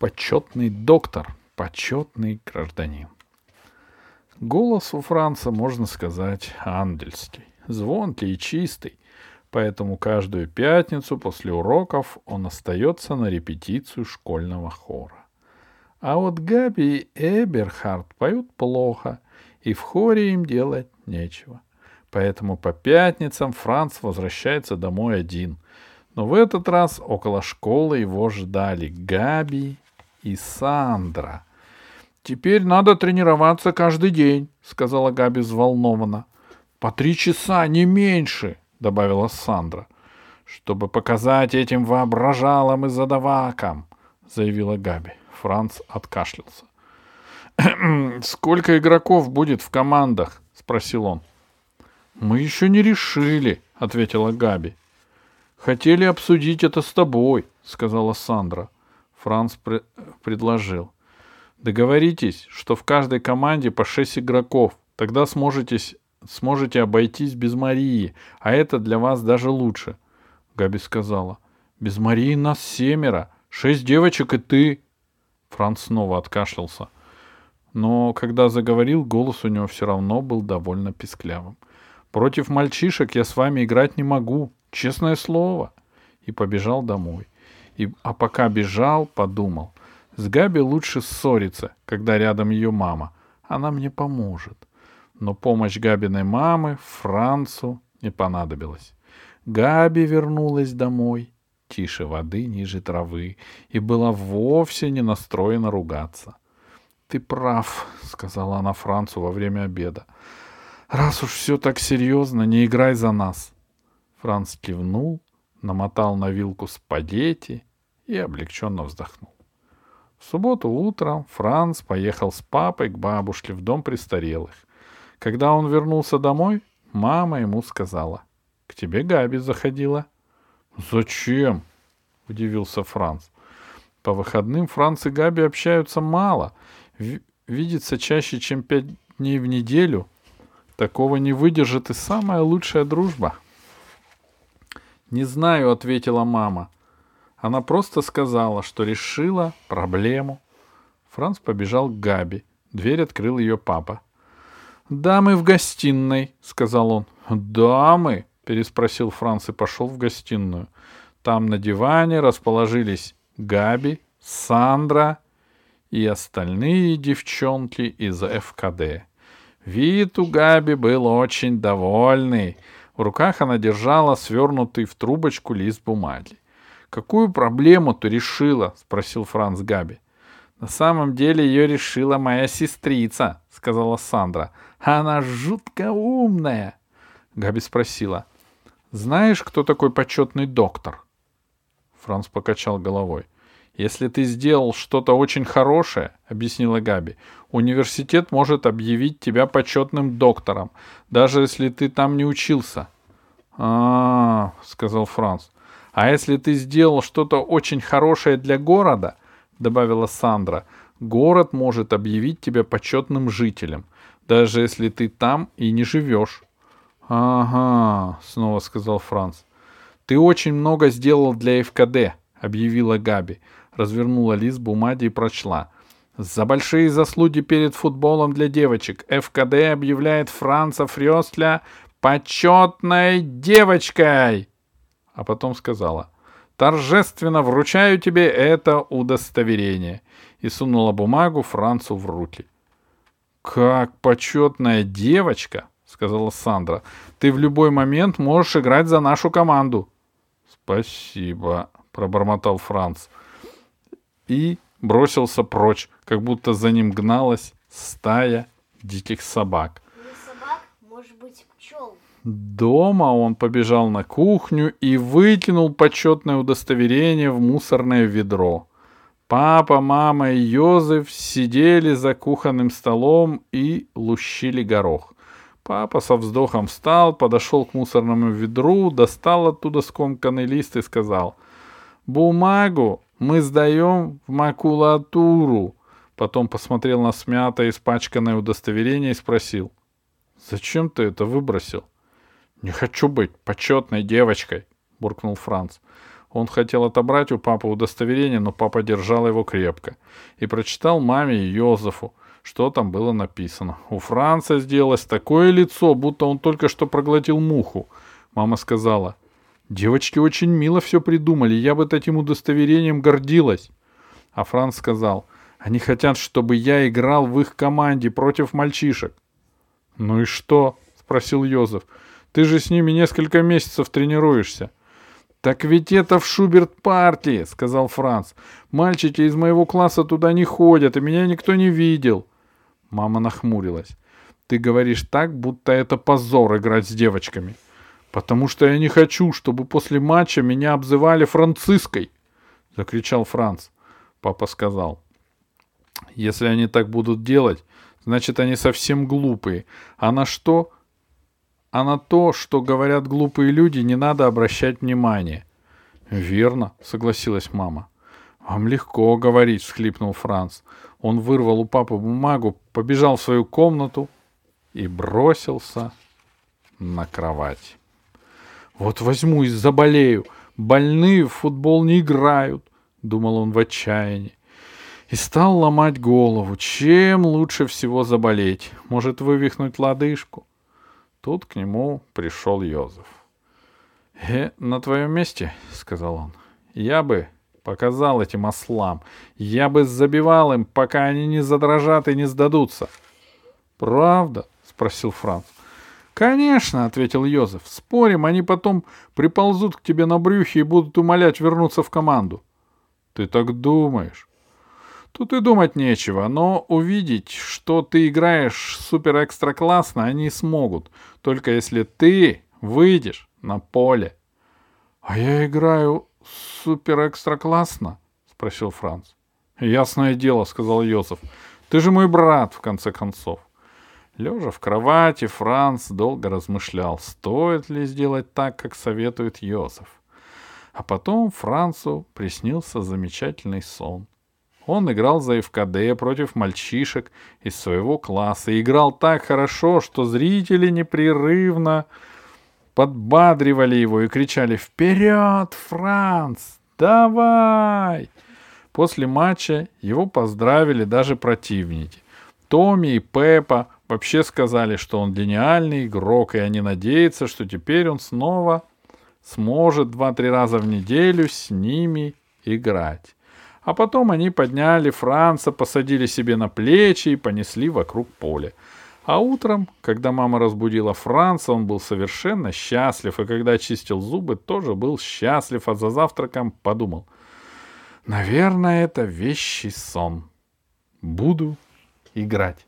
Почетный доктор, почетный гражданин. Голос у Франца, можно сказать, ангельский, звонкий и чистый, поэтому каждую пятницу после уроков он остается на репетицию школьного хора. А вот Габи и Эберхард поют плохо, и в хоре им делать нечего. Поэтому по пятницам Франц возвращается домой один. Но в этот раз около школы его ждали Габи и Сандра. «Теперь надо тренироваться каждый день», — сказала Габи взволнованно. «По три часа, не меньше», — добавила Сандра. «Чтобы показать этим воображалам и задавакам», — заявила Габи. Франц откашлялся. «Сколько игроков будет в командах?» — спросил он. «Мы еще не решили», — ответила Габи. «Хотели обсудить это с тобой», — сказала Сандра. Франц пр- предложил. Договоритесь, что в каждой команде по шесть игроков. Тогда сможете, сможете обойтись без Марии, а это для вас даже лучше. Габи сказала. Без Марии нас семеро, шесть девочек и ты. Франц снова откашлялся. Но когда заговорил, голос у него все равно был довольно писклявым. Против мальчишек я с вами играть не могу, честное слово. И побежал домой. И, а пока бежал, подумал. С Габи лучше ссориться, когда рядом ее мама. Она мне поможет. Но помощь Габиной мамы Францу не понадобилась. Габи вернулась домой, тише воды, ниже травы, и была вовсе не настроена ругаться. «Ты прав», — сказала она Францу во время обеда. «Раз уж все так серьезно, не играй за нас». Франц кивнул, намотал на вилку спагетти и облегченно вздохнул. В субботу утром Франц поехал с папой к бабушке в дом престарелых. Когда он вернулся домой, мама ему сказала, «К тебе Габи заходила». «Зачем?» — удивился Франц. По выходным Франц и Габи общаются мало, видятся чаще, чем пять дней в неделю. Такого не выдержит и самая лучшая дружба. «Не знаю», — ответила мама. — она просто сказала, что решила проблему. Франц побежал к Габи. Дверь открыл ее папа. «Дамы в гостиной», — сказал он. «Дамы?» — переспросил Франц и пошел в гостиную. Там на диване расположились Габи, Сандра и остальные девчонки из ФКД. Вид у Габи был очень довольный. В руках она держала свернутый в трубочку лист бумаги. «Какую проблему ты решила?» — спросил Франц Габи. «На самом деле ее решила моя сестрица», — сказала Сандра. «Она жутко умная». Габи спросила. «Знаешь, кто такой почетный доктор?» Франц покачал головой. «Если ты сделал что-то очень хорошее, — объяснила Габи, — университет может объявить тебя почетным доктором, даже если ты там не учился». «А, — сказал Франц, а если ты сделал что-то очень хорошее для города, добавила Сандра, город может объявить тебя почетным жителем, даже если ты там и не живешь. Ага, снова сказал Франц. Ты очень много сделал для ФКД, объявила Габи, развернула лист бумаги и прочла. За большие заслуги перед футболом для девочек ФКД объявляет Франца Фрёстля почетной девочкой а потом сказала «Торжественно вручаю тебе это удостоверение» и сунула бумагу Францу в руки. «Как почетная девочка!» — сказала Сандра. «Ты в любой момент можешь играть за нашу команду». «Спасибо», — пробормотал Франц. И бросился прочь, как будто за ним гналась стая диких собак. Не собак, может быть, пчел. Дома он побежал на кухню и выкинул почетное удостоверение в мусорное ведро. Папа, мама и Йозеф сидели за кухонным столом и лущили горох. Папа со вздохом встал, подошел к мусорному ведру, достал оттуда скомканный лист и сказал, «Бумагу мы сдаем в макулатуру». Потом посмотрел на смятое, испачканное удостоверение и спросил, «Зачем ты это выбросил?» «Не хочу быть почетной девочкой», — буркнул Франц. Он хотел отобрать у папы удостоверение, но папа держал его крепко и прочитал маме и Йозефу, что там было написано. У Франца сделалось такое лицо, будто он только что проглотил муху. Мама сказала, «Девочки очень мило все придумали, я бы таким удостоверением гордилась». А Франц сказал, «Они хотят, чтобы я играл в их команде против мальчишек». «Ну и что?» — спросил Йозеф. «Ты же с ними несколько месяцев тренируешься». «Так ведь это в Шуберт-партии», — сказал Франц. «Мальчики из моего класса туда не ходят, и меня никто не видел». Мама нахмурилась. «Ты говоришь так, будто это позор играть с девочками. Потому что я не хочу, чтобы после матча меня обзывали Франциской!» — закричал Франц. Папа сказал. «Если они так будут делать, значит, они совсем глупые. А на что? А на то, что говорят глупые люди, не надо обращать внимания». «Верно», — согласилась мама. «Вам легко говорить», — всхлипнул Франц. Он вырвал у папы бумагу, побежал в свою комнату и бросился на кровать. «Вот возьму и заболею. Больные в футбол не играют», — думал он в отчаянии. И стал ломать голову, чем лучше всего заболеть. Может, вывихнуть лодыжку? Тут к нему пришел Йозеф. «Э, на твоем месте, — сказал он, — я бы показал этим ослам. Я бы забивал им, пока они не задрожат и не сдадутся. Правда? спросил Франц. Конечно, ответил Йозеф. Спорим, они потом приползут к тебе на брюхе и будут умолять вернуться в команду. Ты так думаешь? Тут и думать нечего, но увидеть, что ты играешь супер-экстра классно, они смогут, только если ты выйдешь на поле. — А я играю супер-экстра классно? — спросил Франц. — Ясное дело, — сказал Йосиф. — Ты же мой брат, в конце концов. Лежа в кровати, Франц долго размышлял, стоит ли сделать так, как советует Йосиф. А потом Францу приснился замечательный сон. Он играл за ФКД против мальчишек из своего класса и играл так хорошо, что зрители непрерывно подбадривали его и кричали «Вперед, Франц! Давай!» После матча его поздравили даже противники. Томми и Пеппа вообще сказали, что он гениальный игрок, и они надеются, что теперь он снова сможет два-три раза в неделю с ними играть. А потом они подняли Франца, посадили себе на плечи и понесли вокруг поля. А утром, когда мама разбудила Франца, он был совершенно счастлив, и когда чистил зубы, тоже был счастлив, а за завтраком подумал, наверное, это вещий сон. Буду играть.